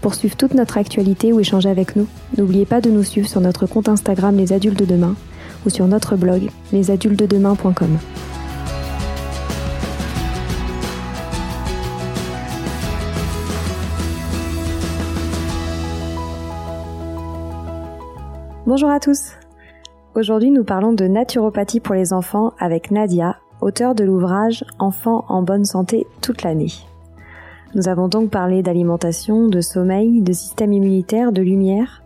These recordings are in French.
Pour suivre toute notre actualité ou échanger avec nous, n'oubliez pas de nous suivre sur notre compte Instagram Les Adultes de Demain ou sur notre blog lesadultesdedemain.com. Bonjour à tous. Aujourd'hui, nous parlons de naturopathie pour les enfants avec Nadia, auteure de l'ouvrage Enfants en bonne santé toute l'année. Nous avons donc parlé d'alimentation, de sommeil, de système immunitaire, de lumière,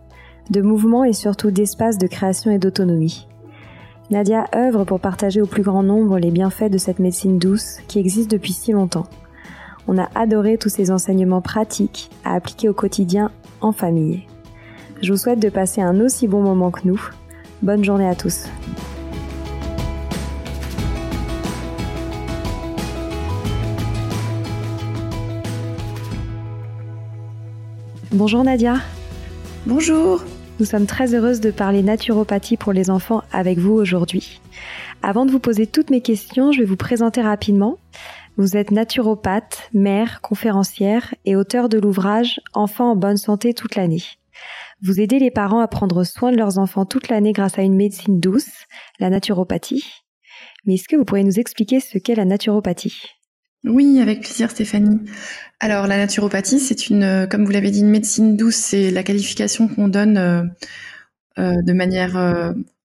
de mouvement et surtout d'espace de création et d'autonomie. Nadia œuvre pour partager au plus grand nombre les bienfaits de cette médecine douce qui existe depuis si longtemps. On a adoré tous ces enseignements pratiques à appliquer au quotidien en famille. Je vous souhaite de passer un aussi bon moment que nous. Bonne journée à tous. Bonjour Nadia. Bonjour. Nous sommes très heureuses de parler naturopathie pour les enfants avec vous aujourd'hui. Avant de vous poser toutes mes questions, je vais vous présenter rapidement. Vous êtes naturopathe, mère, conférencière et auteur de l'ouvrage Enfants en bonne santé toute l'année. Vous aidez les parents à prendre soin de leurs enfants toute l'année grâce à une médecine douce, la naturopathie. Mais est-ce que vous pourriez nous expliquer ce qu'est la naturopathie? Oui, avec plaisir Stéphanie. Alors la naturopathie, c'est une, euh, comme vous l'avez dit, une médecine douce, c'est la qualification qu'on donne euh, euh, de manière,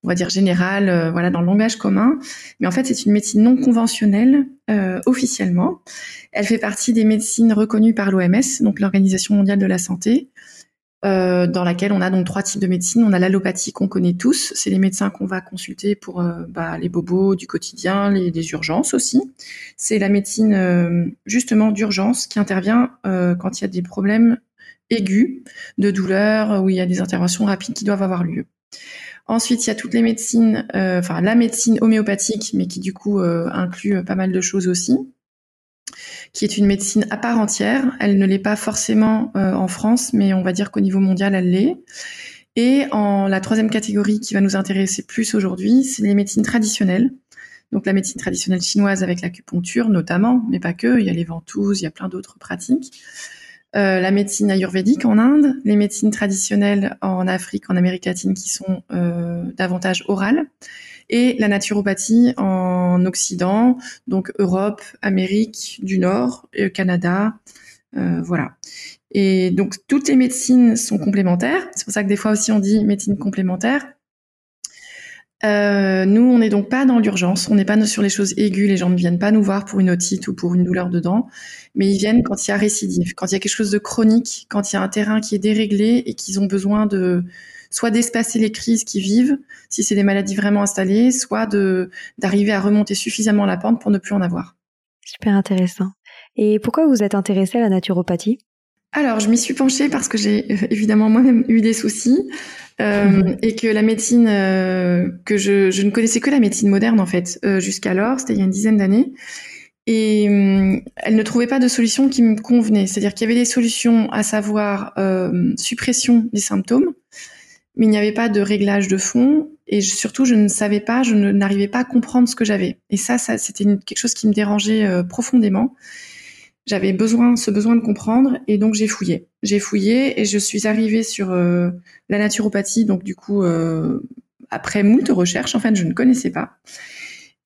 on va dire générale, voilà, dans le langage commun. Mais en fait, c'est une médecine non conventionnelle officiellement. Elle fait partie des médecines reconnues par l'OMS, donc l'Organisation mondiale de la santé. Euh, dans laquelle on a donc trois types de médecine. On a l'allopathie qu'on connaît tous, c'est les médecins qu'on va consulter pour euh, bah, les bobos du quotidien, les, les urgences aussi. C'est la médecine euh, justement d'urgence qui intervient quand il y a des problèmes aigus de douleur, où il y a des interventions rapides qui doivent avoir lieu. Ensuite, il y a toutes les médecines, enfin la médecine homéopathique, mais qui du coup inclut pas mal de choses aussi qui est une médecine à part entière. Elle ne l'est pas forcément euh, en France, mais on va dire qu'au niveau mondial, elle l'est. Et la troisième catégorie qui va nous intéresser plus aujourd'hui, c'est les médecines traditionnelles. Donc la médecine traditionnelle chinoise avec l'acupuncture notamment, mais pas que, il y a les ventouses, il y a plein d'autres pratiques. Euh, la médecine ayurvédique en Inde, les médecines traditionnelles en Afrique, en Amérique latine qui sont euh, davantage orales, et la naturopathie en Occident, donc Europe, Amérique du Nord, euh, Canada, euh, voilà. Et donc toutes les médecines sont complémentaires. C'est pour ça que des fois aussi on dit médecine complémentaire. Euh, nous, on n'est donc pas dans l'urgence, on n'est pas sur les choses aiguës, les gens ne viennent pas nous voir pour une otite ou pour une douleur de dents, mais ils viennent quand il y a récidive, quand il y a quelque chose de chronique, quand il y a un terrain qui est déréglé et qu'ils ont besoin de, soit d'espacer les crises qui vivent, si c'est des maladies vraiment installées, soit de d'arriver à remonter suffisamment la pente pour ne plus en avoir. Super intéressant. Et pourquoi vous êtes intéressée à la naturopathie? Alors, je m'y suis penchée parce que j'ai euh, évidemment moi-même eu des soucis euh, mhm. et que la médecine euh, que je, je, ne connaissais que la médecine moderne en fait jusqu'alors, c'était il y a une dizaine d'années, et elle ne trouvait pas de solution qui me convenait. C'est-à-dire qu'il y avait des solutions, à savoir suppression des symptômes, mais il n'y avait pas de réglage de fond et surtout je ne savais pas, je n'arrivais pas à comprendre ce que j'avais. Et ça, ça c'était quelque chose qui me dérangeait euh, profondément. J'avais besoin, ce besoin de comprendre et donc j'ai fouillé. J'ai fouillé et je suis arrivée sur euh, la naturopathie. Donc du coup, euh, après moult recherches, en fait, je ne connaissais pas.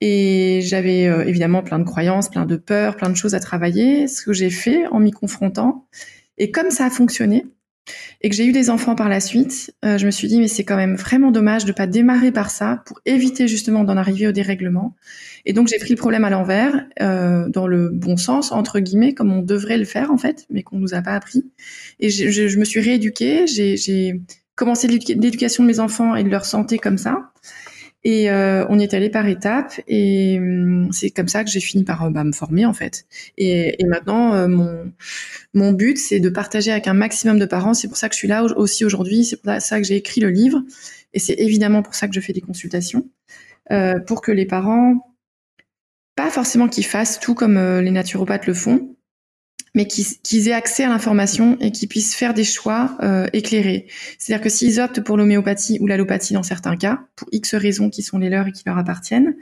Et j'avais évidemment plein de croyances, plein de peurs, plein de choses à travailler. Ce que j'ai fait en m'y confrontant. Et comme ça a fonctionné, et que j'ai eu des enfants par la suite, euh, je me suis dit mais c'est quand même vraiment dommage de pas démarrer par ça pour éviter justement d'en arriver au dérèglement. Et donc j'ai pris le problème à l'envers, euh, dans le bon sens entre guillemets, comme on devrait le faire en fait, mais qu'on nous a pas appris. Et je, je, je me suis rééduquée, j'ai commencé l'éducation de mes enfants et de leur santé comme ça. Et euh, on est allé par étapes et hum, c'est comme ça que j'ai fini par euh, bah, me former en fait. Et, et maintenant, euh, mon, mon but, c'est de partager avec un maximum de parents. C'est pour ça que je suis là aussi aujourd'hui. C'est pour ça que j'ai écrit le livre. Et c'est évidemment pour ça que je fais des consultations. Euh, pour que les parents, pas forcément qu'ils fassent tout comme les naturopathes le font, mais qu'ils aient accès à l'information et qu'ils puissent faire des choix euh, éclairés. C'est-à-dire que s'ils optent pour l'homéopathie ou l'allopathie dans certains cas, pour X raisons qui sont les leurs et qui leur appartiennent,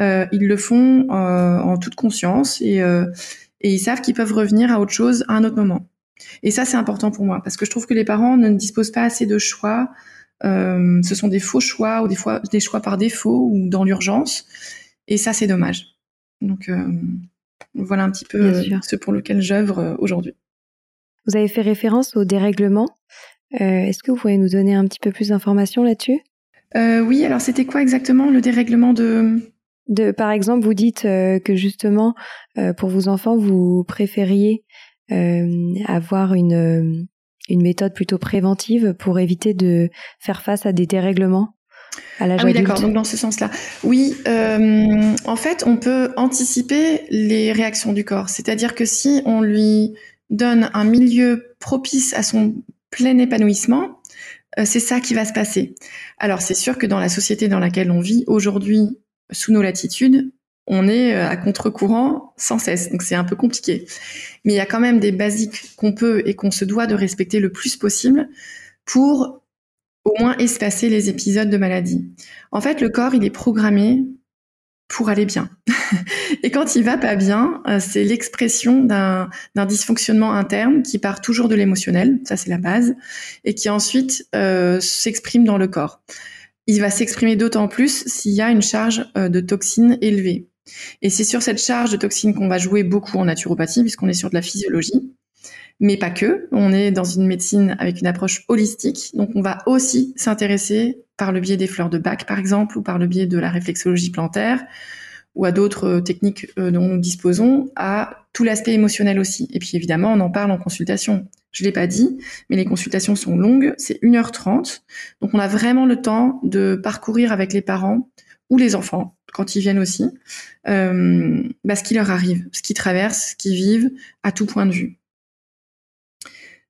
euh, ils le font euh, en toute conscience et, et ils savent qu'ils peuvent revenir à autre chose à un autre moment. Et ça, c'est important pour moi parce que je trouve que les parents ne disposent pas assez de choix. Ce sont des faux choix ou des fois des choix par défaut ou dans l'urgence. Et ça, c'est dommage. Donc voilà un petit peu euh, ce pour lequel j'œuvre euh, aujourd'hui. Vous avez fait référence au dérèglement. Euh, Est-ce que vous pouvez nous donner un petit peu plus d'informations là-dessus? Oui, alors c'était quoi exactement le dérèglement de... de par exemple, vous dites euh, que justement, euh, pour vos enfants, vous préfériez avoir une, une méthode plutôt préventive pour éviter de faire face à des dérèglements? Ah oui, d'accord. Donc dans ce sens-là, oui. Euh, en fait, on peut anticiper les réactions du corps. C'est-à-dire que si on lui donne un milieu propice à son plein épanouissement, euh, c'est ça qui va se passer. Alors c'est sûr que dans la société dans laquelle on vit aujourd'hui, sous nos latitudes, on est euh, à contre-courant sans cesse, donc c'est un peu compliqué. Mais il y a quand même des basiques qu'on peut et qu'on se doit de respecter le plus possible pour au moins espacer les épisodes de maladie. En fait, le corps, il est programmé pour aller bien. et quand il va pas bien, euh, c'est l'expression d'un dysfonctionnement interne qui part toujours de l'émotionnel, ça c'est la base, et qui ensuite euh, s'exprime dans le corps. Il va s'exprimer d'autant plus s'il y a une charge euh, de toxines élevée. Et c'est sur cette charge de toxines qu'on va jouer beaucoup en naturopathie, puisqu'on est sur de la physiologie mais pas que. On est dans une médecine avec une approche holistique, donc on va aussi s'intéresser par le biais des fleurs de bac, par exemple, ou par le biais de la réflexologie plantaire, ou à d'autres euh, techniques euh, dont nous disposons, à tout l'aspect émotionnel aussi. Et puis évidemment, on en parle en consultation. Je l'ai pas dit, mais les consultations sont longues, c'est 1h30. Donc on a vraiment le temps de parcourir avec les parents ou les enfants, quand ils viennent aussi, euh, bah, ce qui leur arrive, ce qu'ils traversent, ce qu'ils vivent, à tout point de vue.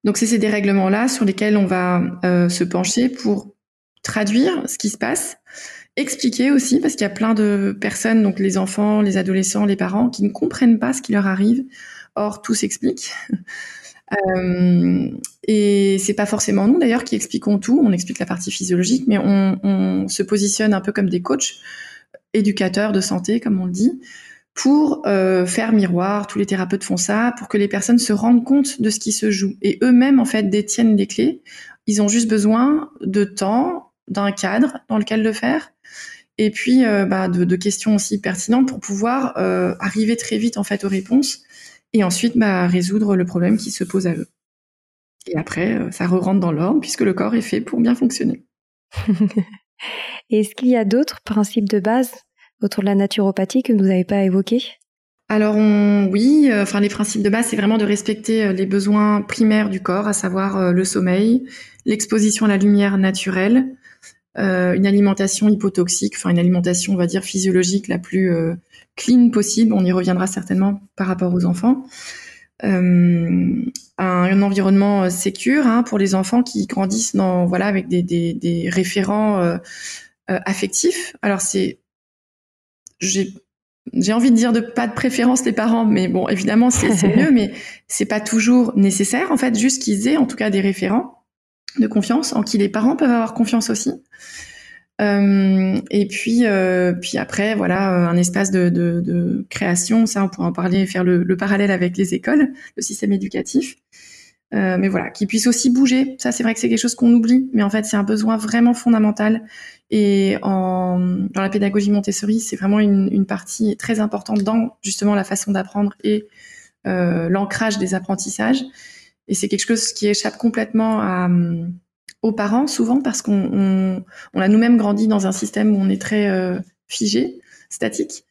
Donc c'est ces dérèglements-là sur lesquels on va euh, se pencher pour traduire ce qui se passe, expliquer aussi, parce qu'il y a plein de personnes, donc les enfants, les adolescents, les parents, qui ne comprennent pas ce qui leur arrive. Or, tout s'explique. Euh, et c'est pas forcément nous d'ailleurs qui expliquons tout, on explique la partie physiologique, mais on, on se positionne un peu comme des coachs, éducateurs de santé, comme on le dit, pour euh, faire miroir. Tous les thérapeutes font ça pour que les personnes se rendent compte de ce qui se joue et eux-mêmes en fait détiennent les clés. Ils ont juste besoin de temps, d'un cadre dans lequel le faire et puis euh, bah, de, de, questions aussi pertinentes pour pouvoir euh, arriver très vite en fait aux réponses et ensuite bah, résoudre le problème qui se pose à eux. Et après, euh, ça re rentre dans l'ordre puisque le corps est fait pour bien fonctionner. Est-ce qu'il y a d'autres principes de base autour de la naturopathie que vous n'avez pas évoqué alors oui, euh, les principes de base, c'est vraiment de respecter euh, les besoins primaires du corps, à savoir euh, le sommeil, l'exposition à la lumière naturelle, une alimentation hypotoxique, enfin une alimentation, on va dire physiologique la plus clean possible. On y reviendra certainement par rapport aux enfants. un, environnement sécur hein, pour les enfants qui grandissent dans voilà avec des, des référents affectifs. Alors c'est j'ai j'ai envie de dire de pas de préférence les parents, mais bon, évidemment c'est mieux, mais c'est pas toujours nécessaire en fait, juste qu'ils aient en tout cas des référents de confiance en qui les parents peuvent avoir confiance aussi. Euh, et puis, euh, puis après, voilà, euh, un espace de, de, de, création, ça on pourra en parler, faire le, le parallèle avec les écoles, le système éducatif. Euh, mais voilà, qu'ils puissent aussi bouger. Ça, c'est vrai que c'est quelque chose qu'on oublie, mais en fait, c'est un besoin vraiment fondamental. Et en, dans la pédagogie Montessori, c'est vraiment une, une, partie très importante dans justement la façon d'apprendre et euh, l'ancrage des apprentissages. Et c'est quelque chose qui échappe complètement à, aux parents souvent parce qu'on on, a nous-mêmes grandi dans un système où on est très euh, figé, statique.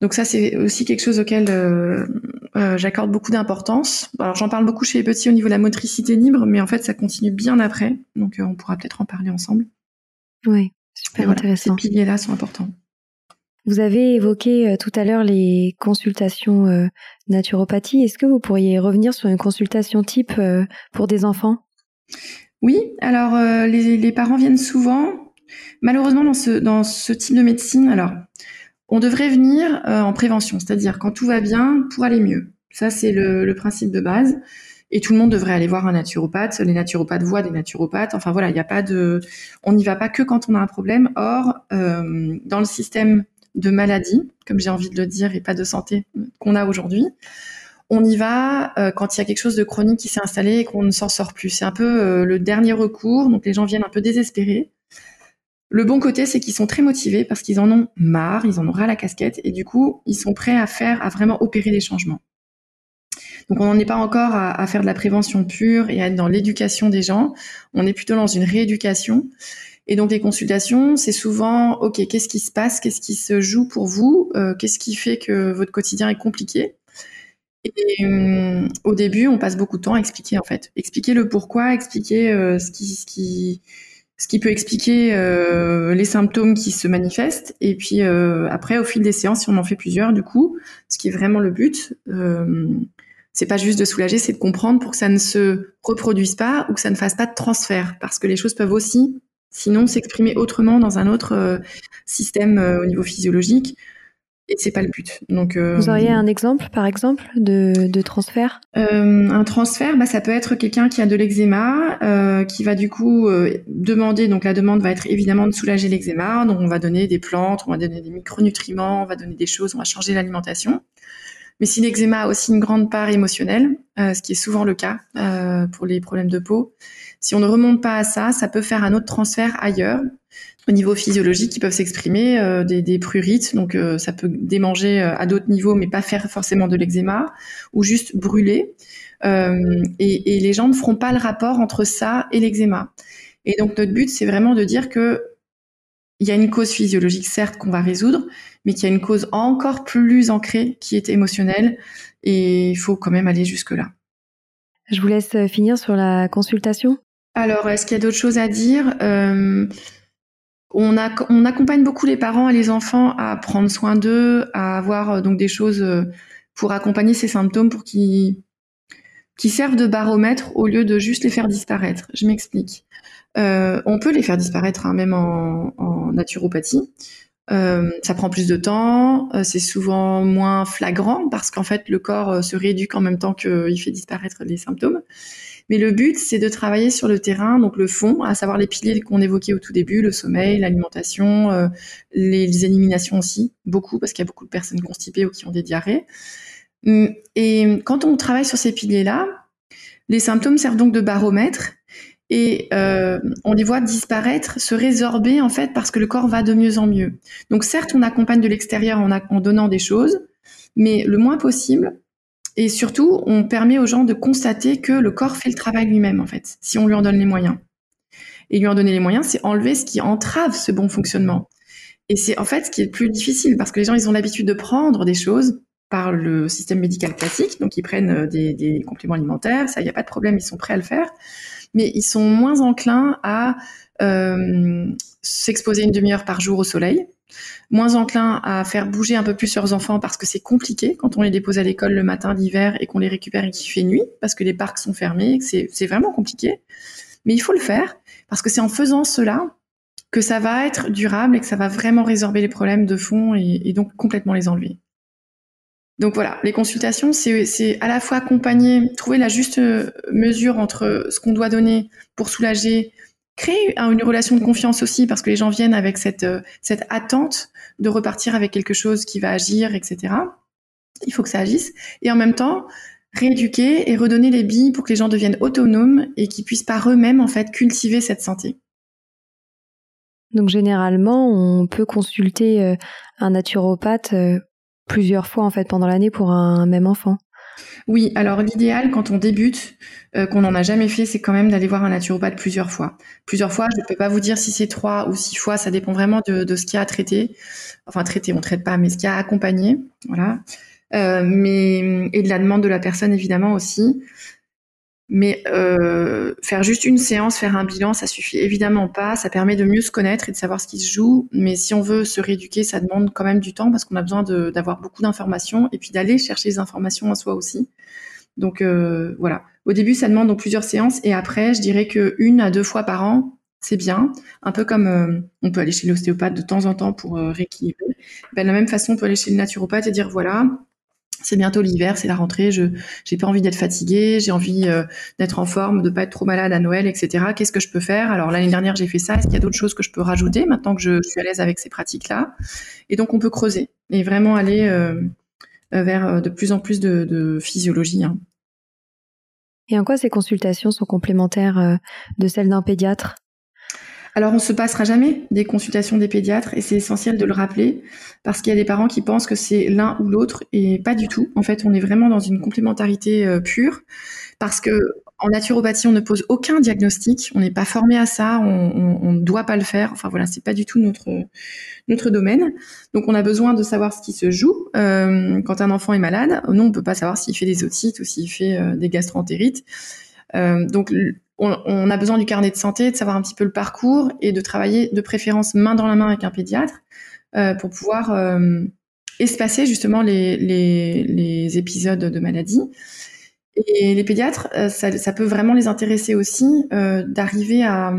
Donc ça, c'est aussi quelque chose auquel euh, euh, j'accorde beaucoup d'importance. Alors j'en parle beaucoup chez les petits au niveau de la motricité libre, mais en fait, ça continue bien après. Donc on pourra peut-être en parler ensemble. Oui, super intéressant. Ces piliers-là sont importants. Vous avez évoqué tout à l'heure les consultations naturopathie. Est-ce que vous pourriez revenir sur une consultation type pour des enfants? Oui, alors euh, les, parents viennent souvent. Malheureusement, dans ce, dans ce type de médecine, alors on devrait venir euh, en prévention, c'est-à-dire quand tout va bien pour aller mieux. Ça, c'est le, principe de base. Et tout le monde devrait aller voir un naturopathe. Les naturopathes voient des naturopathes. Enfin voilà, il n'y a pas de, on n'y va pas que quand on a un problème. Or, euh, dans le système de maladie, comme j'ai envie de le dire, et pas de santé qu'on a aujourd'hui, on y va euh, quand il y a quelque chose de chronique qui s'est installé et qu'on ne s'en sort plus. C'est un peu le dernier recours, donc les gens viennent un peu désespérés. Le bon côté, c'est qu'ils sont très motivés parce qu'ils en ont marre, ils en ont ras la casquette, et du coup, ils sont prêts à faire, à vraiment opérer des changements. Donc on n'en est pas encore à, faire de la prévention pure et à être dans l'éducation des gens. On est plutôt dans une rééducation. Et donc les consultations, c'est souvent, ok, qu'est-ce qui se passe, qu'est-ce qui se joue pour vous, euh, qu'est-ce qui fait que votre quotidien est compliqué? Et euh, au début, on passe beaucoup de temps à expliquer en fait, expliquer le pourquoi, expliquer euh, ce qui, ce qui, ce qui peut expliquer euh, les symptômes qui se manifestent. Et puis après, au fil des séances, si on en fait plusieurs, du coup, ce qui est vraiment le but, c'est pas juste de soulager, c'est de comprendre pour que ça ne se reproduise pas ou que ça ne fasse pas de transfert, parce que les choses peuvent aussi, sinon, s'exprimer autrement dans un autre système au niveau physiologique et c'est pas le but. Donc, euh, vous auriez un exemple, par exemple, de, de transfert? Euh, Un transfert, bah, ça peut être quelqu'un qui a de l'eczéma, euh, qui va du coup demander. Donc la demande va être évidemment de soulager l'eczéma. Donc on va donner des plantes, on va donner des micronutriments, on va donner des choses, on va changer l'alimentation. Mais si l'eczéma a aussi une grande part émotionnelle, ce qui est souvent le cas pour les problèmes de peau, si on ne remonte pas à ça, ça peut faire un autre transfert ailleurs au niveau physiologique qui peuvent s'exprimer, euh, des, des, prurites, donc euh, ça peut démanger euh, à d'autres niveaux, mais pas faire forcément de l'eczéma, ou juste brûler. Et, et, les gens ne feront pas le rapport entre ça et l'eczéma. Et donc notre but, c'est vraiment de dire que il y a une cause physiologique, certes, qu'on va résoudre, mais qu'il y a une cause encore plus ancrée qui est émotionnelle, et il faut quand même aller jusque-là. Je vous laisse finir sur la consultation. Alors, est-ce qu'il y a d'autres choses à dire? On, accompagne beaucoup les parents et les enfants à prendre soin d'eux, à avoir euh, donc des choses euh, pour accompagner ces symptômes pour qu'ils qui servent de baromètre au lieu de juste les faire disparaître. Je m'explique. Euh, on peut les faire disparaître hein, même en, naturopathie. ça prend plus de temps, c'est souvent moins flagrant parce qu'en fait le corps se rééduque en même temps qu'il fait disparaître les symptômes. Mais le but, c'est de travailler sur le terrain, donc le fond, à savoir les piliers qu'on évoquait au tout début, le sommeil, l'alimentation, euh, les, éliminations aussi, beaucoup, parce qu'il y a beaucoup de personnes constipées ou qui ont des diarrhées. Hum, et quand on travaille sur ces piliers-là, les symptômes servent donc de baromètre et euh, on les voit disparaître, se résorber en fait parce que le corps va de mieux en mieux. Donc certes, on accompagne de l'extérieur en, en, donnant des choses, mais le moins possible et surtout, on permet aux gens de constater que le corps fait le travail lui-même, en fait, si on lui en donne les moyens. Et lui en donner les moyens, c'est enlever ce qui entrave ce bon fonctionnement. Et c'est en fait ce qui est le plus difficile, parce que les gens, ils ont l'habitude de prendre des choses par le système médical classique, donc ils prennent euh, des, compléments alimentaires, ça, il n'y a pas de problème, ils sont prêts à le faire, mais ils sont moins enclins à euh, s'exposer une demi-heure par jour au soleil, moins enclin à faire bouger un peu plus leurs enfants parce que c'est compliqué quand on les dépose à l'école le matin, l'hiver et qu'on les récupère et qu'il fait nuit parce que les parcs sont fermés, c'est vraiment compliqué. Mais il faut le faire parce que c'est en faisant cela que ça va être durable et que ça va vraiment résorber les problèmes de fond et, donc complètement les enlever. Donc voilà, les consultations, c'est à la fois accompagner, trouver la juste mesure entre ce qu'on doit donner pour soulager créer une relation de confiance aussi parce que les gens viennent avec cette, euh, cette attente de repartir avec quelque chose qui va agir, etc. Il faut que ça agisse. Et en même temps, rééduquer et redonner les billes pour que les gens deviennent autonomes et qu'ils puissent par eux-mêmes, en fait, cultiver cette santé. Donc généralement, on peut consulter euh, un naturopathe euh, plusieurs fois en fait pendant l'année pour un même enfant. Oui, alors l'idéal quand on débute, euh, qu'on n'en a jamais fait, c'est quand même d'aller voir un naturopathe plusieurs fois. Plusieurs fois, je ne peux pas vous dire si c'est trois ou six fois, ça dépend vraiment de, ce qu'il y a à traiter. Enfin, traiter, on traite pas, mais ce qu'il y a à accompagner. Voilà. Euh, mais, et de la demande de la personne, évidemment, aussi. Mais euh, faire juste une séance, faire un bilan, ça suffit évidemment pas. Ça permet de mieux se connaître et de savoir ce qui se joue. Mais si on veut se rééduquer, ça demande quand même du temps parce qu'on a besoin d'avoir beaucoup d'informations et puis d'aller chercher les informations en soi aussi. Donc euh, voilà. Au début, ça demande donc plusieurs séances et après, je dirais que une à deux fois par an, c'est bien. Un peu comme euh, on peut aller chez l'ostéopathe de temps en temps pour rééquilibrer. Ben, de la même façon, on peut aller chez le naturopathe et dire voilà, c'est bientôt l'hiver, c'est la rentrée, je j'ai pas envie d'être fatiguée, j'ai envie euh, d'être en forme, de pas être trop malade à Noël, etc. Qu'est-ce que je peux faire? Alors l'année dernière j'ai fait ça. Est-ce qu'il y a d'autres choses que je peux rajouter maintenant que je, suis à l'aise avec ces pratiques-là? Et donc on peut creuser et vraiment aller euh, euh, vers de plus en plus de, physiologie. Hein. Et en quoi ces consultations sont complémentaires de celles d'un pédiatre? Alors, on se passera jamais des consultations des pédiatres et c'est essentiel de le rappeler parce qu'il y a des parents qui pensent que c'est l'un ou l'autre et pas du tout. En fait, on est vraiment dans une complémentarité euh, pure parce que en naturopathie, on ne pose aucun diagnostic, on n'est pas formé à ça, on ne doit pas le faire. Enfin voilà, c'est pas du tout notre notre domaine. Donc on a besoin de savoir ce qui se joue euh, quand un enfant est malade. Nous, on peut pas savoir s'il fait des otites ou s'il fait euh, des gastroentérites. donc on, a besoin du carnet de santé, de savoir un petit peu le parcours et de travailler de préférence main dans la main avec un pédiatre euh, pour pouvoir euh, espacer justement les, épisodes de maladie. Et les pédiatres, euh, ça, peut vraiment les intéresser aussi d'arriver à,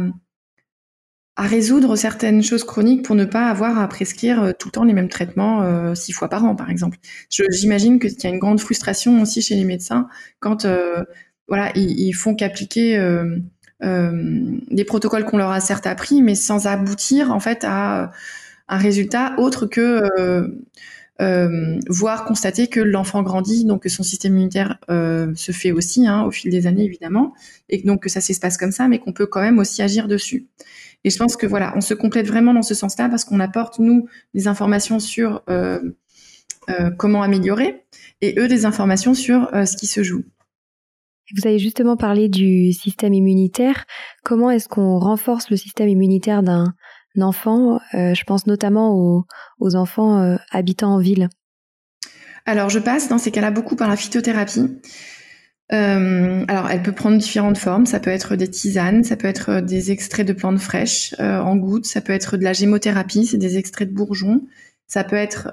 résoudre certaines choses chroniques pour ne pas avoir à prescrire tout le temps les mêmes traitements six fois par an, par exemple. J'imagine qu'il y a une grande frustration aussi chez les médecins quand voilà, ils, font qu'appliquer euh, euh, des protocoles qu'on leur a certes appris, mais sans aboutir en fait à un résultat autre que euh, voir constater que l'enfant grandit, donc que son système immunitaire se fait aussi hein, au fil des années évidemment, et donc que ça s'espace comme ça, mais qu'on peut quand même aussi agir dessus. Et je pense que voilà, on se complète vraiment dans ce sens-là parce qu'on apporte nous des informations sur comment améliorer et eux des informations sur ce qui se joue. Vous avez justement parlé du système immunitaire. Comment est-ce qu'on renforce le système immunitaire d'un enfant euh, Je pense notamment aux, enfants euh, habitant en ville? Alors, je passe dans ces cas-là beaucoup par la phytothérapie. Euh, alors, elle peut prendre différentes formes. Ça peut être des tisanes, ça peut être des extraits de plantes fraîches en gouttes, ça peut être de la gémothérapie, c'est des extraits de bourgeons, ça peut être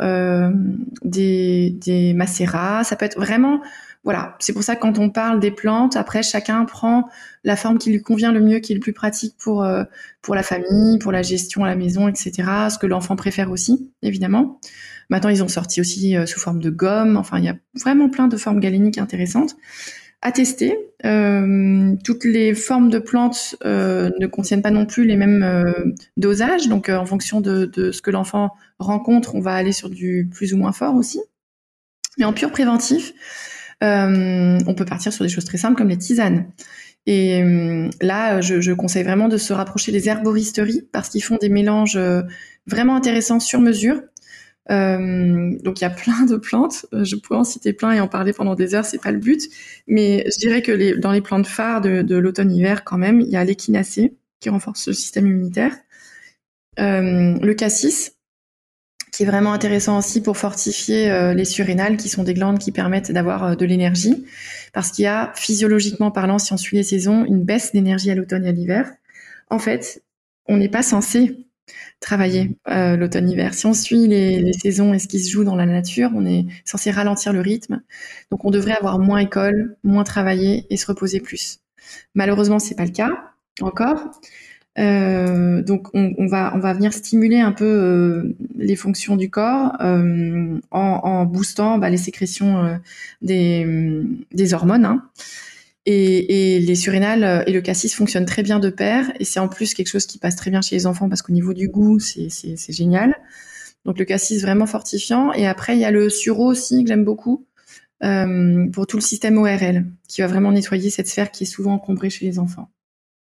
des, des macérats, ça peut être vraiment voilà, c'est pour ça que quand on parle des plantes, après chacun prend la forme qui lui convient le mieux, qui est le plus pratique pour euh, pour la famille, pour la gestion à la maison, etc. Ce que l'enfant préfère aussi, évidemment. Maintenant, ils ont sorti aussi euh, sous forme de gomme. Enfin, il y a vraiment plein de formes galéniques intéressantes à tester. Euh, toutes les formes de plantes ne contiennent pas non plus les mêmes dosages, donc en fonction de, ce que l'enfant rencontre, on va aller sur du plus ou moins fort aussi. Mais en pur préventif, euh, on peut partir sur des choses très simples comme les tisanes. Et euh, là, je, conseille vraiment de se rapprocher des herboristeries parce qu'ils font des mélanges euh, vraiment intéressants sur mesure. Donc il y a plein de plantes. Je pourrais en citer plein et en parler pendant des heures, c'est pas le but. Mais je dirais que dans les plantes phares de, l'automne-hiver, quand même, il y a l'échinacée qui renforce le système immunitaire, le cassis qui est vraiment intéressant aussi pour fortifier euh, les surrénales, qui sont des glandes qui permettent d'avoir euh, de l'énergie, parce qu'il y a physiologiquement parlant, si on suit les saisons, une baisse d'énergie à l'automne et à l'hiver. En fait, on n'est pas censé travailler euh, l'automne-hiver. Si on suit les, les, saisons et ce qui se joue dans la nature, on est censé ralentir le rythme. Donc on devrait avoir moins école, moins travailler et se reposer plus. Malheureusement, c'est pas le cas encore. Euh, donc on, va on va venir stimuler un peu euh, les fonctions du corps en, boostant bah, les sécrétions des, des hormones. Hein. Et, les surrénales et le cassis fonctionnent très bien de pair. Et c'est en plus quelque chose qui passe très bien chez les enfants parce qu'au niveau du goût, c'est génial. Donc le cassis vraiment fortifiant. Et après, il y a le suro aussi que j'aime beaucoup pour tout le système ORL qui va vraiment nettoyer cette sphère qui est souvent encombrée chez les enfants.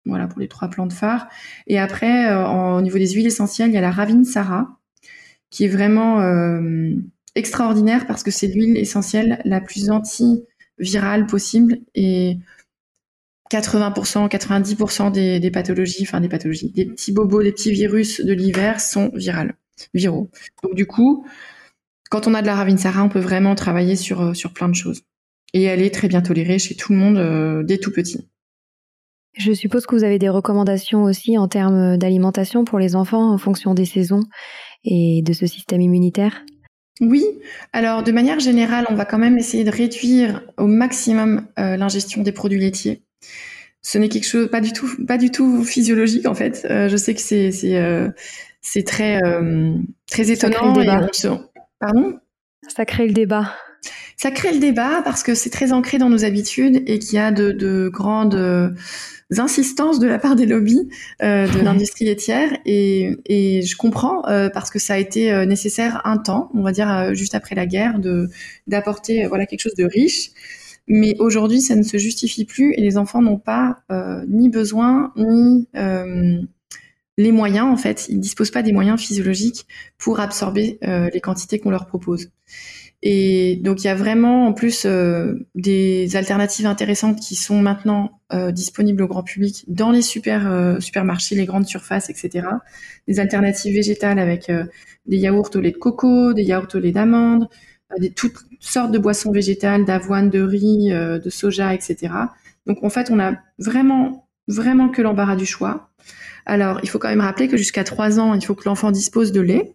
Voilà pour les trois plantes phares. Et après, euh, au niveau des huiles essentielles, il y a la Ravine Sarah, qui est vraiment euh, extraordinaire parce que c'est l'huile essentielle la plus anti virales possibles et 80%, 90% des, des, pathologies, enfin des pathologies, des petits bobos, des petits virus de l'hiver sont virales, viraux. Donc du coup, quand on a de la Ravinsara, on peut vraiment travailler sur, euh, sur plein de choses. Et elle est très bien tolérée chez tout le monde euh, dès tout petit. Je suppose que vous avez des recommandations aussi en termes d'alimentation pour les enfants en fonction des saisons et de ce système immunitaire? Oui, alors de manière générale, on va quand même essayer de réduire au maximum euh, l'ingestion des produits laitiers. Ce n'est quelque chose pas du tout, pas du tout physiologique en fait. je sais que c'est c'est c'est très très étonnant. Pardon? Ça crée le débat. Ça crée le débat parce que c'est très ancré dans nos habitudes et qu'il y a de, grandes euh, insistances de la part des lobbies euh, de l'industrie laitière et, je comprends euh, parce que ça a été nécessaire un temps, on va dire juste après la guerre, de d'apporter voilà quelque chose de riche. Mais aujourd'hui, ça ne se justifie plus et les enfants n'ont pas ni besoin ni les moyens, en fait, ils disposent pas des moyens physiologiques pour absorber euh, les quantités qu'on leur propose. Et donc il y a vraiment en plus euh, des alternatives intéressantes qui sont maintenant euh, disponibles au grand public dans les super supermarchés, les grandes surfaces, etc. Des alternatives végétales avec des yaourts au lait de coco, des yaourts au lait d'amande, des toutes sortes de boissons végétales, d'avoine, de riz, de soja, etc. Donc en fait on a vraiment vraiment que l'embarras du choix. Alors, il faut quand même rappeler que jusqu'à 3 ans, il faut que l'enfant dispose de lait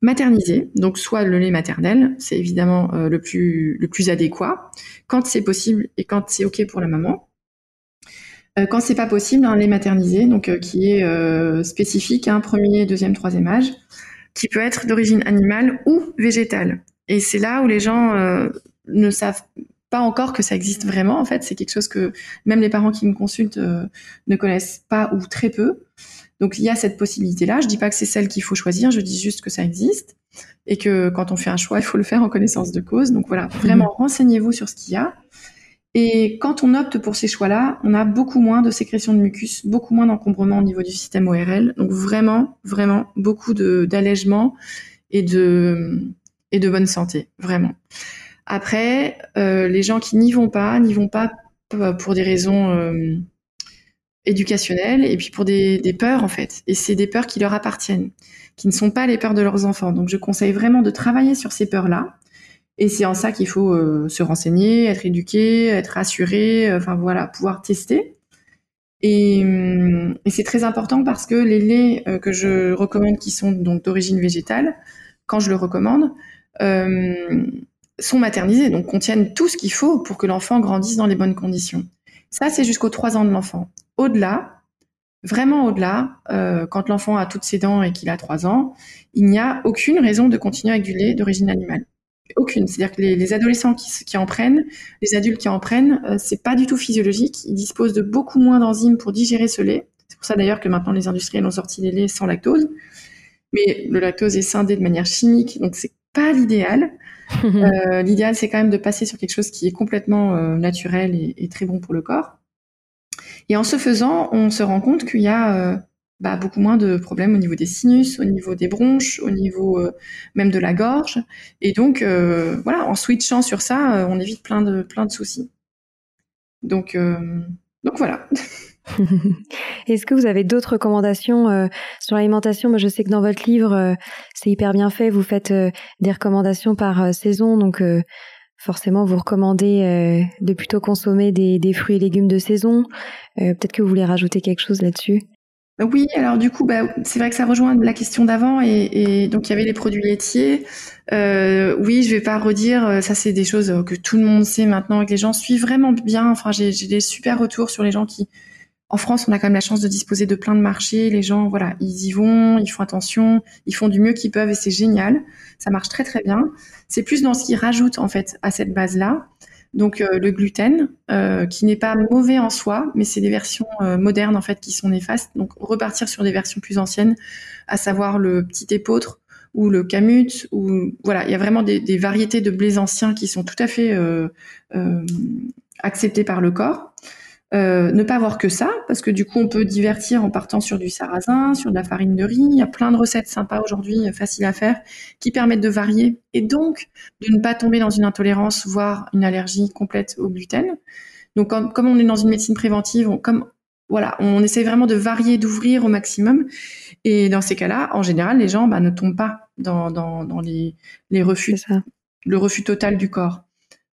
maternisé, donc soit le lait maternel, c'est évidemment euh, le, plus, adéquat, quand c'est possible et quand c'est OK pour la maman. Euh, quand c'est pas possible, un lait maternisé, donc euh, qui est spécifique, hein, premier, deuxième, troisième âge, qui peut être d'origine animale ou végétale. Et c'est là où les gens ne savent pas encore que ça existe vraiment. En fait, c'est quelque chose que même les parents qui me consultent euh, ne connaissent pas ou très peu. Donc il y a cette possibilité-là. Je dis pas que c'est celle qu'il faut choisir, je dis juste que ça existe et que quand on fait un choix, il faut le faire en connaissance de cause. Donc voilà, vraiment mhm. renseignez-vous sur ce qu'il y a. Et quand on opte pour ces choix-là, on a beaucoup moins de sécrétion de mucus, beaucoup moins d'encombrement au niveau du système ORL. Donc vraiment, vraiment beaucoup d'allègement et de et de bonne santé, vraiment. Après, euh, les gens qui n'y vont pas, n'y vont pas pour des raisons euh, éducationnelles et puis pour des, peurs en fait. Et c'est des peurs qui leur appartiennent, qui ne sont pas les peurs de leurs enfants. Donc je conseille vraiment de travailler sur ces peurs-là. Et c'est en ça qu'il faut euh, se renseigner, être éduqué, être rassuré, enfin voilà, pouvoir tester. Et, et c'est très important parce que les laits que je recommande qui sont donc d'origine végétale, quand je le recommande, euh, sont maternisés, donc contiennent tout ce qu'il faut pour que l'enfant grandisse dans les bonnes conditions. Ça, c'est jusqu'aux 3 ans de l'enfant. Au-delà, vraiment au-delà, euh, quand l'enfant a toutes ses dents et qu'il a 3 ans, il n'y a aucune raison de continuer avec du lait d'origine animale. Aucune. C'est-à-dire que les, adolescents qui, en prennent, les adultes qui en prennent, euh, c'est pas du tout physiologique. Ils disposent de beaucoup moins d'enzymes pour digérer ce lait. C'est pour ça d'ailleurs que maintenant les industriels ont sorti des laits sans lactose. Mais le lactose est scindé de manière chimique, donc c'est pas l'idéal. Euh, l'idéal, c'est quand même de passer sur quelque chose qui est complètement euh, naturel et, très bon pour le corps. Et en ce faisant, on se rend compte qu'il y a euh, bah, beaucoup moins de problèmes au niveau des sinus, au niveau des bronches, au niveau même de la gorge. Et donc, voilà, en switchant sur ça, on évite plein de, plein de soucis. Donc, donc voilà. Est-ce que vous avez d'autres recommandations euh, sur l'alimentation? Moi, je sais que dans votre livre, euh, c'est hyper bien fait. Vous faites euh, des recommandations par saison, donc forcément, vous recommandez de plutôt consommer des, fruits et légumes de saison. Peut-être que vous voulez rajouter quelque chose là-dessus? Oui, alors du coup, bah, c'est vrai que ça rejoint la question d'avant, et, donc il y avait les produits laitiers. oui, je vais pas redire, ça c'est des choses que tout le monde sait maintenant, que les gens suivent vraiment bien. Enfin, j'ai des super retours sur les gens qui en France, on a quand même la chance de disposer de plein de marchés. Les gens, voilà, ils y vont, ils font attention, ils font du mieux qu'ils peuvent et c'est génial. Ça marche très très bien. C'est plus dans ce qu'ils rajoutent en fait à cette base-là. Donc euh, le gluten, euh, qui n'est pas mauvais en soi, mais c'est des versions euh, modernes en fait qui sont néfastes. Donc repartir sur des versions plus anciennes, à savoir le petit épeautre ou le camut, ou voilà, il y a vraiment des, des, variétés de blés anciens qui sont tout à fait acceptées par le corps. Euh, ne pas avoir que ça, parce que du coup, on peut divertir en partant sur du sarrasin, sur de la farine de riz. Il y a plein de recettes sympas aujourd'hui, euh, faciles à faire, qui permettent de varier et donc de ne pas tomber dans une intolérance, voire une allergie complète au gluten. Donc, comme, on est dans une médecine préventive, on, comme voilà, on essaie vraiment de varier, d'ouvrir au maximum. Et dans ces cas-là, en général, les gens bah, ne tombent pas dans, dans, les, les refus, le refus total du corps.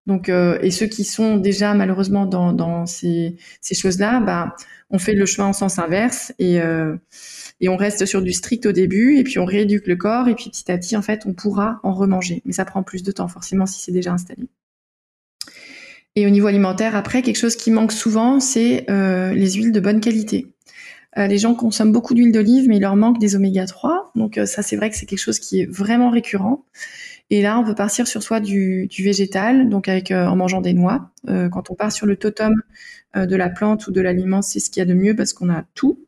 Donc, euh, et ceux qui sont déjà malheureusement dans, ces choses-là, bah, on fait le chemin en sens inverse et, euh, et on reste sur du strict au début et puis on rééduque le corps et puis petit à petit, en fait, on pourra en remanger. Mais ça prend plus de temps forcément si c'est déjà installé. Et au niveau alimentaire, après, quelque chose qui manque souvent, c'est euh, les huiles de bonne qualité. Euh, les gens consomment beaucoup d'huile d'olive, mais il leur manque des oméga 3. Donc euh, ça, c'est vrai que c'est quelque chose qui est vraiment récurrent. Et là, on peut partir sur soit du, végétal, donc euh, en mangeant des noix. Euh, quand on part sur le totem euh, de la plante ou de l'aliment, c'est ce qu'il y a de mieux parce qu'on a tout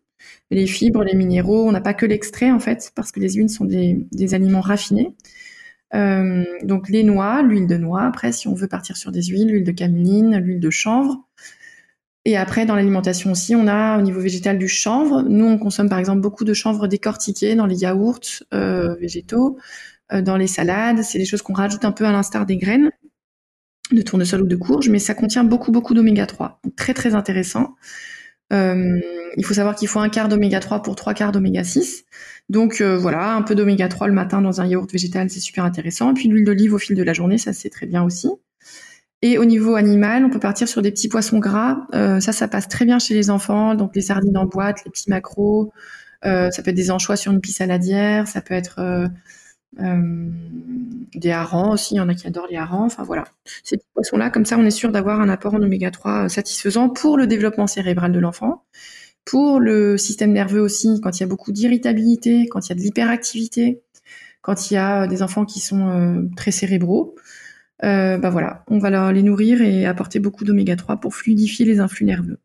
les fibres, les minéraux. On n'a pas que l'extrait en fait, parce que les huiles sont des, aliments raffinés. donc les noix, l'huile de noix. Après, si on veut partir sur des huiles, l'huile de cameline, l'huile de chanvre. Et après, dans l'alimentation aussi, on a au niveau végétal du chanvre. Nous, on consomme par exemple beaucoup de chanvre décortiqué dans les yaourts végétaux. Euh, dans les salades. C'est des choses qu'on rajoute un peu à l'instar des graines de tournesol ou de courge, mais ça contient beaucoup, beaucoup d'oméga 3. très, très intéressant. Euh, il faut savoir qu'il faut un quart d'oméga 3 pour trois quarts d'oméga 6. Donc euh, voilà, un peu d'oméga 3 le matin dans un yaourt végétal, c'est super intéressant. Et puis l'huile d'olive au fil de la journée, ça c'est très bien aussi. Et au niveau animal, on peut partir sur des petits poissons gras. ça, ça passe très bien chez les enfants. Donc les sardines en boîte, les petits macros. ça peut être des anchois sur une pisse saladière. Ça peut être euh, des harengs aussi, il y en a qui adorent les harengs. Enfin voilà, ces petits poissons-là, comme ça, on est sûr d'avoir un apport en oméga 3 euh, satisfaisant pour le développement cérébral de l'enfant, pour le système nerveux aussi, quand il y a beaucoup d'irritabilité, quand il y a de l'hyperactivité, quand il y a des enfants qui sont euh, très cérébraux. Euh, bah voilà, on va leur, les nourrir et apporter beaucoup d'oméga 3 pour fluidifier les influx nerveux.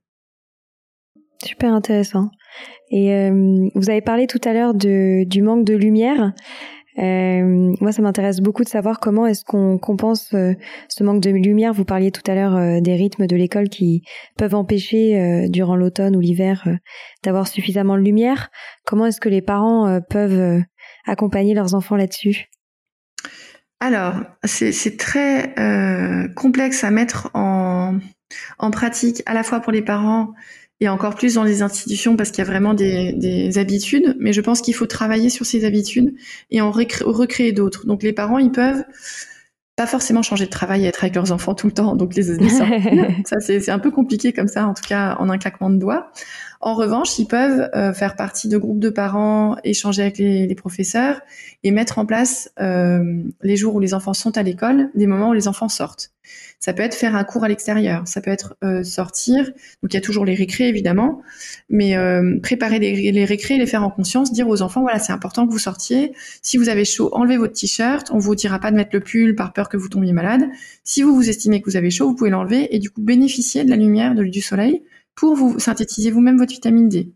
Super intéressant. Et euh, vous avez parlé tout à l'heure du manque de lumière. Euh, moi, ça m'intéresse beaucoup de savoir comment est-ce qu'on compense euh, ce manque de lumière. Vous parliez tout à l'heure euh, des rythmes de l'école qui peuvent empêcher, durant l'automne ou l'hiver, d'avoir suffisamment de lumière. Comment est-ce que les parents peuvent accompagner leurs enfants là-dessus? Alors, c'est très complexe à mettre en pratique, à la fois pour les parents et encore plus dans les institutions parce qu'il y a vraiment des, habitudes. Mais je pense qu'il faut travailler sur ces habitudes et en recréer, d'autres. Donc les parents, ils peuvent pas forcément changer de travail et être avec leurs enfants tout le temps. Donc les, ça c'est un peu compliqué comme ça, en tout cas en un claquement de doigts. En revanche, ils peuvent euh, faire partie de groupes de parents, échanger avec les, professeurs et mettre en place euh, les jours où les enfants sont à l'école, des moments où les enfants sortent. Ça peut être faire un cours à l'extérieur, ça peut être euh, sortir. Donc il y a toujours les récrés évidemment, mais préparer les, les les faire en conscience, dire aux enfants voilà c'est important que vous sortiez. Si vous avez chaud, enlevez votre t-shirt. On vous dira pas de mettre le pull par peur que vous tombiez malade. Si vous vous estimez que vous avez chaud, vous pouvez l'enlever et du coup bénéficier de la lumière, du soleil pour vous synthétiser vous-même votre vitamine D.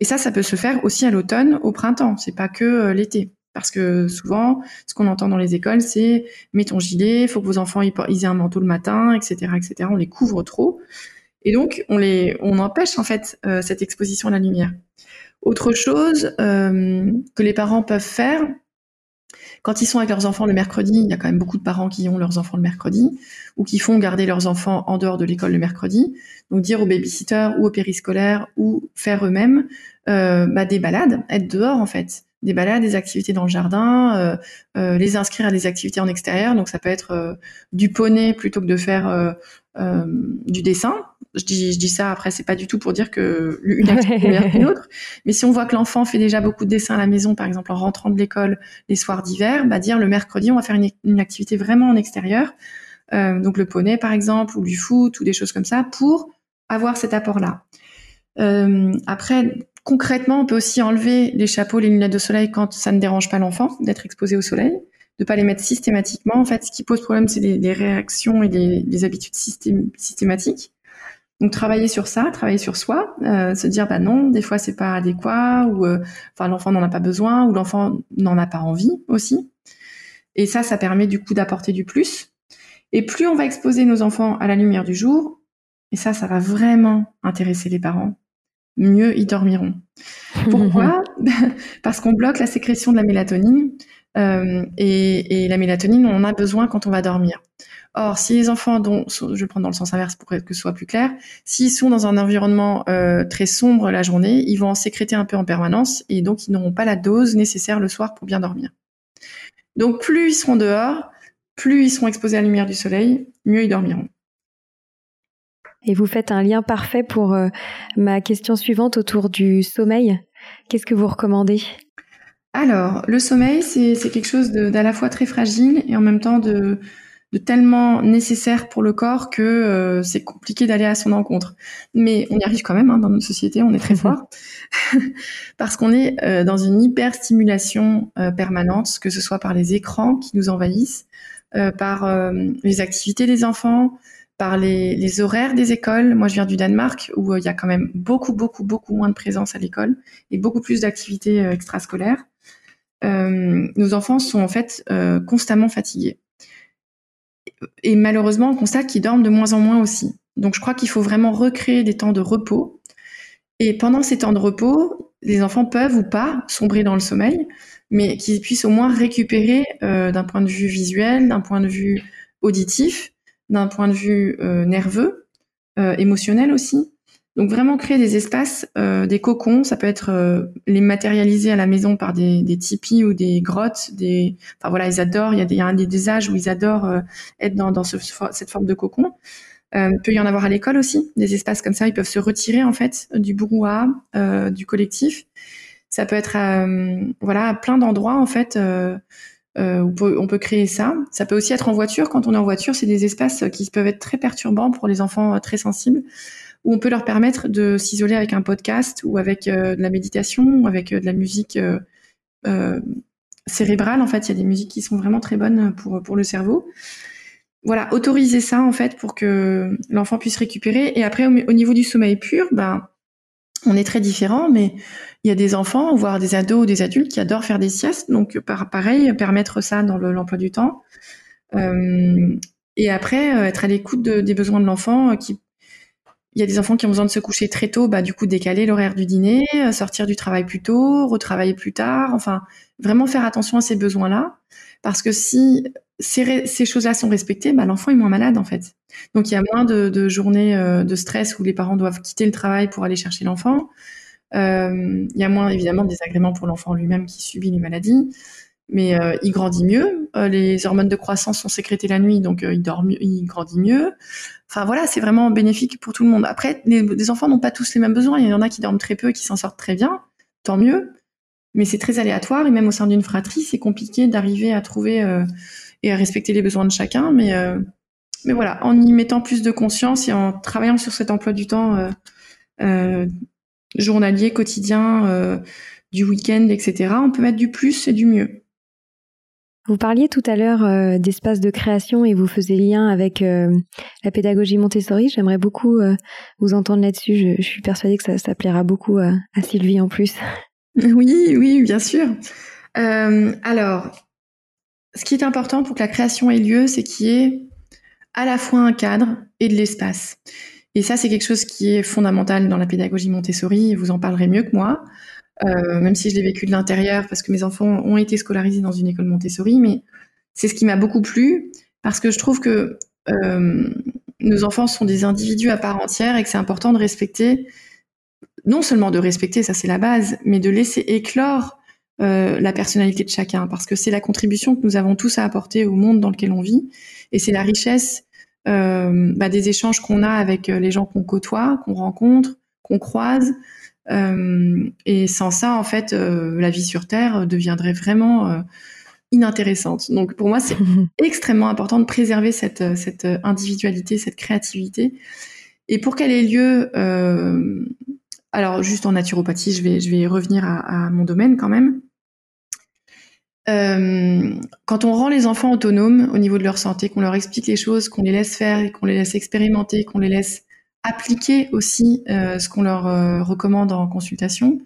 Et ça, ça peut se faire aussi à l'automne, au printemps. C'est pas que euh, l'été. Parce que souvent, ce qu'on entend dans les écoles, c'est mets ton gilet, faut que vos enfants aient un manteau le matin, etc., etc. On les couvre trop, et donc on les, on empêche en fait euh, cette exposition à la lumière. Autre chose euh, que les parents peuvent faire, quand ils sont avec leurs enfants le mercredi, il y a quand même beaucoup de parents qui ont leurs enfants le mercredi ou qui font garder leurs enfants en dehors de l'école le mercredi. Donc dire aux babysitters ou aux périscolaires ou faire eux-mêmes euh, bah, des balades, être dehors en fait, des balades, des activités dans le jardin, euh, euh, les inscrire à des activités en extérieur. Donc ça peut être du poney plutôt que de faire du dessin. Je dis, je dis ça après, c'est pas du tout pour dire que une activité est meilleure qu'une autre. Mais si on voit que l'enfant fait déjà beaucoup de dessins à la maison, par exemple en rentrant de l'école les soirs d'hiver, bah dire le mercredi on va faire une, une activité vraiment en extérieur. donc le poney par exemple ou du foot ou des choses comme ça pour avoir cet apport-là. Euh, après, concrètement, on peut aussi enlever les chapeaux, les lunettes de soleil quand ça ne dérange pas l'enfant d'être exposé au soleil, de pas les mettre systématiquement. En fait, ce qui pose problème, c'est les, réactions et les, habitudes systématiques. Donc travailler sur ça, travailler sur soi, euh, se dire bah non, des fois c'est pas adéquat ou euh, l'enfant n'en a pas besoin ou l'enfant n'en a pas envie aussi. Et ça, ça permet du coup d'apporter du plus. Et plus on va exposer nos enfants à la lumière du jour, et ça, ça va vraiment intéresser les parents, mieux ils dormiront. Pourquoi? Parce qu'on bloque la sécrétion de la mélatonine euh, et, et, la mélatonine, on en a besoin quand on va dormir. Or, si les enfants, dont, je vais prendre dans le sens inverse pour que ce soit plus clair, s'ils sont dans un environnement euh, très sombre la journée, ils vont en sécréter un peu en permanence et donc ils n'auront pas la dose nécessaire le soir pour bien dormir. Donc, plus ils seront dehors, plus ils seront exposés à la lumière du soleil, mieux ils dormiront. Et vous faites un lien parfait pour euh, ma question suivante autour du sommeil. Qu'est-ce que vous recommandez? Alors, le sommeil, c'est quelque chose d'à la fois très fragile et en même temps de, tellement nécessaire pour le corps que euh, c'est compliqué d'aller à son encontre. Mais on y arrive quand même hein, dans notre société, on est très fort parce qu'on est euh, dans une hyperstimulation permanente, que ce soit par les écrans qui nous envahissent, par les activités des enfants, par les, horaires des écoles. Moi, je viens du Danemark où euh, il y a quand même beaucoup, beaucoup, beaucoup moins de présence à l'école et beaucoup plus d'activités euh, extrascolaires. Euh, nos enfants sont en fait constamment fatigués. Et malheureusement, on constate qu'ils dorment de moins en moins aussi. Donc, je crois qu'il faut vraiment recréer des temps de repos. Et pendant ces temps de repos, les enfants peuvent ou pas sombrer dans le sommeil, mais qu'ils puissent au moins récupérer d'un point de vue visuel, d'un point de vue auditif, d'un point de vue euh, nerveux, euh, émotionnel aussi. Donc vraiment créer des espaces, euh, des cocons, ça peut être les matérialiser à la maison par des, des tipis ou des grottes. Des, enfin voilà, ils adorent. Il y a, des, y a des, âges où ils adorent être dans, dans ce, cette forme de cocon. Euh, peut y en avoir à l'école aussi, des espaces comme ça. Ils peuvent se retirer en fait du brouhaha, du collectif. Ça peut être voilà à plein d'endroits en fait. Euh, on, peut, créer ça. Ça peut aussi être en voiture. Quand on est en voiture, c'est des espaces qui peuvent être très perturbants pour les enfants euh, très sensibles, où on peut leur permettre de s'isoler avec un podcast ou avec euh, de la méditation, ou avec de la musique cérébrale. En fait, il y a des musiques qui sont vraiment très bonnes pour, le cerveau. Voilà, autoriser ça en fait pour que l'enfant puisse récupérer. Et après, au, niveau du sommeil pur, ben, on est très différents, mais il y a des enfants, voire des ados ou des adultes qui adorent faire des siestes. Donc, pareil, permettre ça dans l'emploi du temps. Euh, et après, euh, être à l'écoute des besoins de l'enfant. Euh, il y a des enfants qui ont besoin de se coucher très tôt, bah du coup décaler l'horaire du dîner, sortir du travail plus tôt, retravailler plus tard. Enfin, vraiment faire attention à ces besoins-là, parce que si ces, choses-là sont respectées, bah, l'enfant est moins malade en fait. Donc il y a moins de, journées de stress où les parents doivent quitter le travail pour aller chercher l'enfant. Euh, il y a moins évidemment de désagréments pour l'enfant lui-même qui subit les maladies, mais euh, il grandit mieux. Euh, les hormones de croissance sont sécrétées la nuit, donc il dort mieux, il grandit mieux. Enfin voilà, c'est vraiment bénéfique pour tout le monde. Après, les, enfants n'ont pas tous les mêmes besoins. Il y en a qui dorment très peu et qui s'en sortent très bien, tant mieux. Mais c'est très aléatoire et même au sein d'une fratrie, c'est compliqué d'arriver à trouver et à respecter les besoins de chacun. Mais mais voilà, en y mettant plus de conscience et en travaillant sur cet emploi du temps euh, journalier, quotidien, euh, du week-end, etc. On peut mettre du plus et du mieux. Vous parliez tout à l'heure euh, d'espace de création et vous faisiez lien avec euh, la pédagogie Montessori. J'aimerais beaucoup vous entendre là-dessus. Je, suis persuadée que ça, plaira beaucoup à, Sylvie en plus. Oui, oui, bien sûr. alors, ce qui est important pour que la création ait lieu, c'est qu'il y ait à la fois un cadre et de l'espace. Et ça, c'est quelque chose qui est fondamental dans la pédagogie Montessori. Vous en parlerez mieux que moi, euh, même si je l'ai vécu de l'intérieur, parce que mes enfants ont été scolarisés dans une école Montessori. Mais c'est ce qui m'a beaucoup plu, parce que je trouve que euh, nos enfants sont des individus à part entière et que c'est important de respecter, non seulement de respecter, ça c'est la base, mais de laisser éclore euh, la personnalité de chacun, parce que c'est la contribution que nous avons tous à apporter au monde dans lequel on vit, et c'est la richesse euh, bah, des échanges qu'on a avec euh, les gens qu'on côtoie, qu'on rencontre, qu'on croise. Euh, et sans ça, en fait, la vie sur Terre deviendrait vraiment inintéressante. Donc pour moi, c'est extrêmement important de préserver cette, cette individualité, cette créativité. Et pour qu'elle ait lieu, alors juste en naturopathie, je vais, je vais revenir à, mon domaine quand même. Euh, quand on rend les enfants autonomes au niveau de leur santé, qu'on leur explique les choses, qu'on les laisse faire, qu'on les laisse expérimenter, qu'on les laisse appliquer aussi euh, ce qu'on leur euh, recommande en consultation,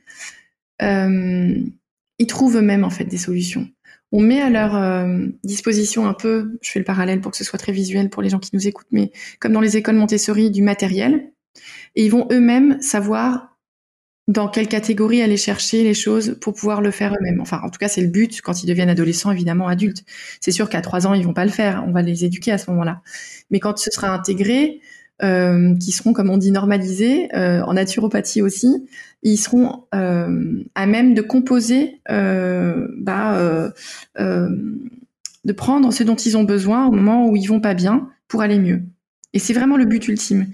ils trouvent eux-mêmes en fait des solutions. on met à leur disposition un peu, je fais le parallèle pour que ce soit très visuel pour les gens qui nous écoutent, mais comme dans les écoles Montessori, du matériel, et ils vont eux-mêmes savoir dans quelle catégorie aller chercher les choses pour pouvoir le faire eux-mêmes. Enfin, en tout cas, c'est le but quand ils deviennent adolescents, évidemment adultes. C'est sûr qu'à trois ans, ils vont pas le faire. On va les éduquer à ce moment-là. Mais quand ce sera intégré, euh, qui seront, comme on dit, normalisés, euh, en naturopathie aussi, ils seront euh, à même de composer, euh, bah, de prendre ce dont ils ont besoin au moment où ils vont pas bien pour aller mieux. Et c'est vraiment le but ultime.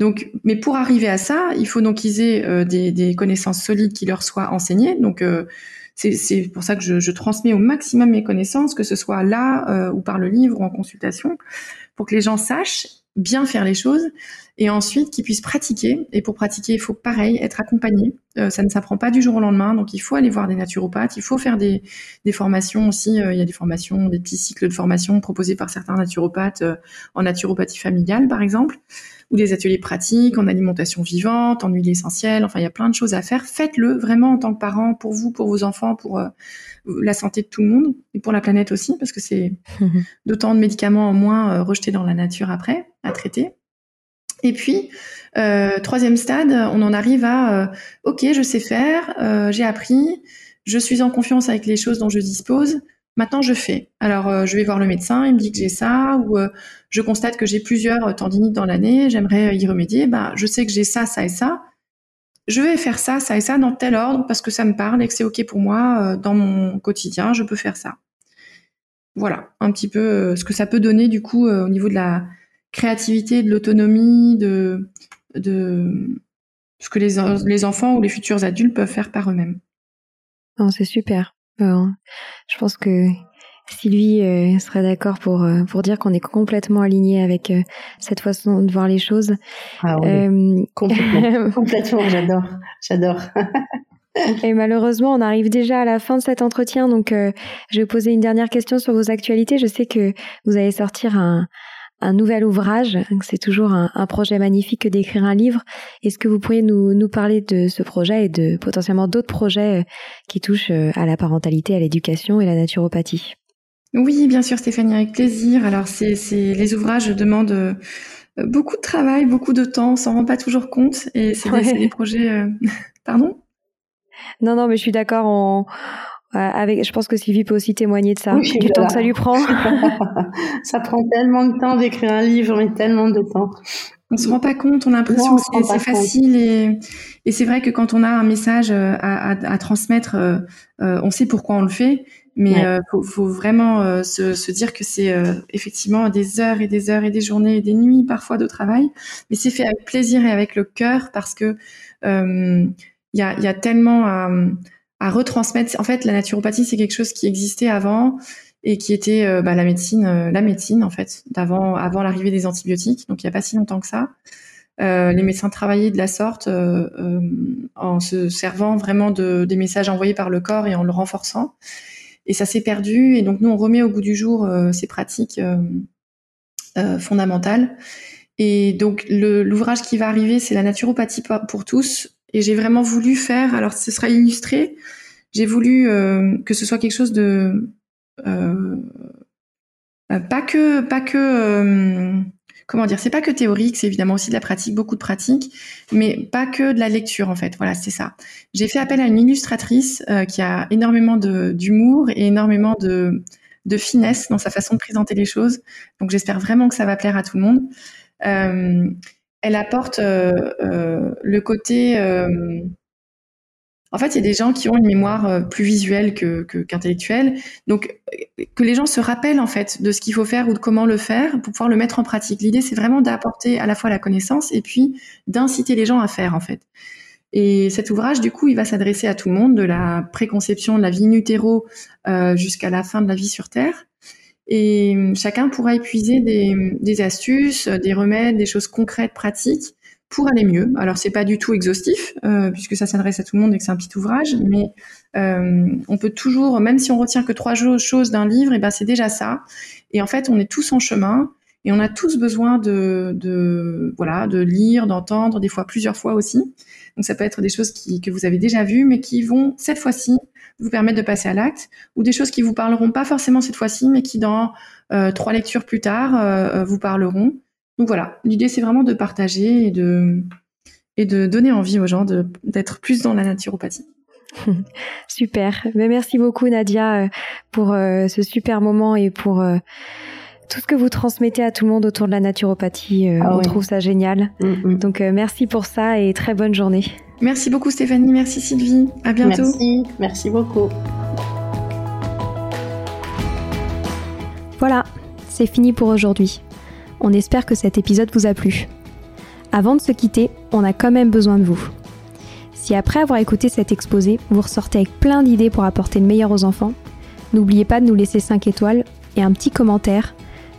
Donc, mais pour arriver à ça, il faut donc qu'ils aient euh, des, connaissances solides qui leur soient enseignées. Donc, euh, c'est pour ça que je, transmets au maximum mes connaissances, que ce soit là euh, ou par le livre ou en consultation, pour que les gens sachent bien faire les choses et ensuite qu'ils puissent pratiquer. Et pour pratiquer, il faut pareil être accompagné. Ça ne s'apprend pas du jour au lendemain, donc il faut aller voir des naturopathes, il faut faire des, formations aussi. Il y a des formations, des petits cycles de formation proposés par certains naturopathes en naturopathie familiale, par exemple ou des ateliers pratiques en alimentation vivante, en huile essentielle. Enfin, il y a plein de choses à faire. Faites-le vraiment en tant que parent, pour vous, pour vos enfants, pour euh, la santé de tout le monde et pour la planète aussi, parce que c'est d'autant de médicaments en moins euh, rejetés dans la nature après à traiter. Et puis, euh, troisième stade, on en arrive à euh, OK, je sais faire, euh, j'ai appris, je suis en confiance avec les choses dont je dispose. Maintenant, je fais. Alors, euh, je vais voir le médecin, il me dit que j'ai ça, ou euh, je constate que j'ai plusieurs tendinites dans l'année, j'aimerais y remédier. Ben, je sais que j'ai ça, ça et ça. Je vais faire ça, ça et ça dans tel ordre parce que ça me parle et que c'est OK pour moi euh, dans mon quotidien, je peux faire ça. Voilà, un petit peu ce que ça peut donner du coup au niveau de la créativité, de l'autonomie, de, de ce que les, les enfants ou les futurs adultes peuvent faire par eux-mêmes. c'est super. Je pense que Sylvie euh, serait d'accord pour euh, pour dire qu'on est complètement aligné avec euh, cette façon de voir les choses. Ah oui, complètement, complètement, j'adore, j'adore. Et malheureusement, on arrive déjà à la fin de cet entretien, donc je vais poser une dernière question sur vos actualités. Je sais que vous allez sortir un, un nouvel ouvrage. C'est toujours un, un, projet magnifique que d'écrire un livre. Est-ce que vous pourriez nous, nous parler de ce projet et de potentiellement d'autres projets qui touchent à la parentalité, à l'éducation et la naturopathie? Oui, bien sûr, Stéphanie, avec plaisir. Alors, c'est, c'est les ouvrages demandent euh, beaucoup de travail, beaucoup de temps, on s'en rend pas toujours compte, et c'est, ouais. des, c'est des, projets. Euh... Pardon? Non, non, mais je suis d'accord. On... Avec, je pense que Sylvie peut aussi témoigner de ça, oui, du temps que ça lui prend. ça prend tellement de temps d'écrire un livre, mais tellement de temps. On se rend pas compte, on a l'impression que c'est, c'est facile et, et, c'est vrai que quand on a un message euh, à, à, à transmettre, euh, euh, on sait pourquoi on le fait, mais ouais. euh, faut, faut, vraiment euh, se, se, dire que c'est euh, effectivement des heures et des heures et des journées et des nuits parfois de travail, mais c'est fait avec plaisir et avec le cœur parce que il y a, y, a, tellement à, retransmettre. En fait, la naturopathie c'est quelque chose qui existait avant et qui était euh, bah, la médecine, euh, la médecine en fait, d'avant, avant l'arrivée des antibiotiques. Donc il n'y a pas si longtemps que ça. Euh, les médecins travaillaient de la sorte en se servant vraiment de, des messages envoyés par le corps et en le renforçant et ça s'est perdu. Et donc nous, on remet au goût du jour ces pratiques fondamentales. Et donc l'ouvrage qui va arriver, c'est la naturopathie pour tous. Et j'ai vraiment voulu faire, alors ce sera illustré, j'ai voulu que ce soit quelque chose de pas que pas que comment dire, c'est pas que théorique, c'est évidemment aussi de la pratique, beaucoup de pratique, mais pas que de la lecture en fait. Voilà, c'est ça. J'ai fait appel à une illustratrice euh, qui a énormément d'humour et énormément de, finesse dans sa façon de présenter les choses. Donc j'espère vraiment que ça va plaire à tout le monde. Euh, elle apporte euh, euh le côté euh, en fait, il y a des gens qui ont une mémoire plus visuelle que, qu'intellectuelle. Donc, que les gens se rappellent en fait de ce qu'il faut faire ou de comment le faire pour pouvoir le mettre en pratique. L'idée, c'est vraiment d'apporter à la fois la connaissance et puis d'inciter les gens à faire en fait. Et cet ouvrage, du coup, il va s'adresser à tout le monde, de la préconception de la vie in jusqu'à la fin de la vie sur Terre. Et chacun pourra épuiser des, astuces, des remèdes, des choses concrètes, pratiques pour aller mieux. Alors c'est pas du tout exhaustif euh, puisque ça s'adresse à tout le monde et que c'est un petit ouvrage, mais euh, on peut toujours, même si on retient que trois choses d'un livre, et ben c'est déjà ça. Et en fait, on est tous en chemin et on a tous besoin de, de voilà, de lire, d'entendre, des fois plusieurs fois aussi. Donc ça peut être des choses qui, que vous avez déjà vues, mais qui vont cette fois-ci vous permettre de passer à l'acte, ou des choses qui vous parleront pas forcément cette fois-ci, mais qui dans euh, trois lectures plus tard euh, vous parleront. Donc voilà, l'idée c'est vraiment de partager et de et de donner envie aux gens d'être plus dans la naturopathie. super. Mais merci beaucoup Nadia pour ce super moment et pour tout ce que vous transmettez à tout le monde autour de la naturopathie. Ah on trouve ça génial. Mm, mm. Donc merci pour ça et très bonne journée. Merci beaucoup Stéphanie, merci Sylvie. À bientôt. Merci, merci beaucoup. Voilà, c'est fini pour aujourd'hui. On espère que cet épisode vous a plu. Avant de se quitter, on a quand même besoin de vous. Si après avoir écouté cet exposé, vous ressortez avec plein d'idées pour apporter le meilleur aux enfants, n'oubliez pas de nous laisser 5 étoiles et un petit commentaire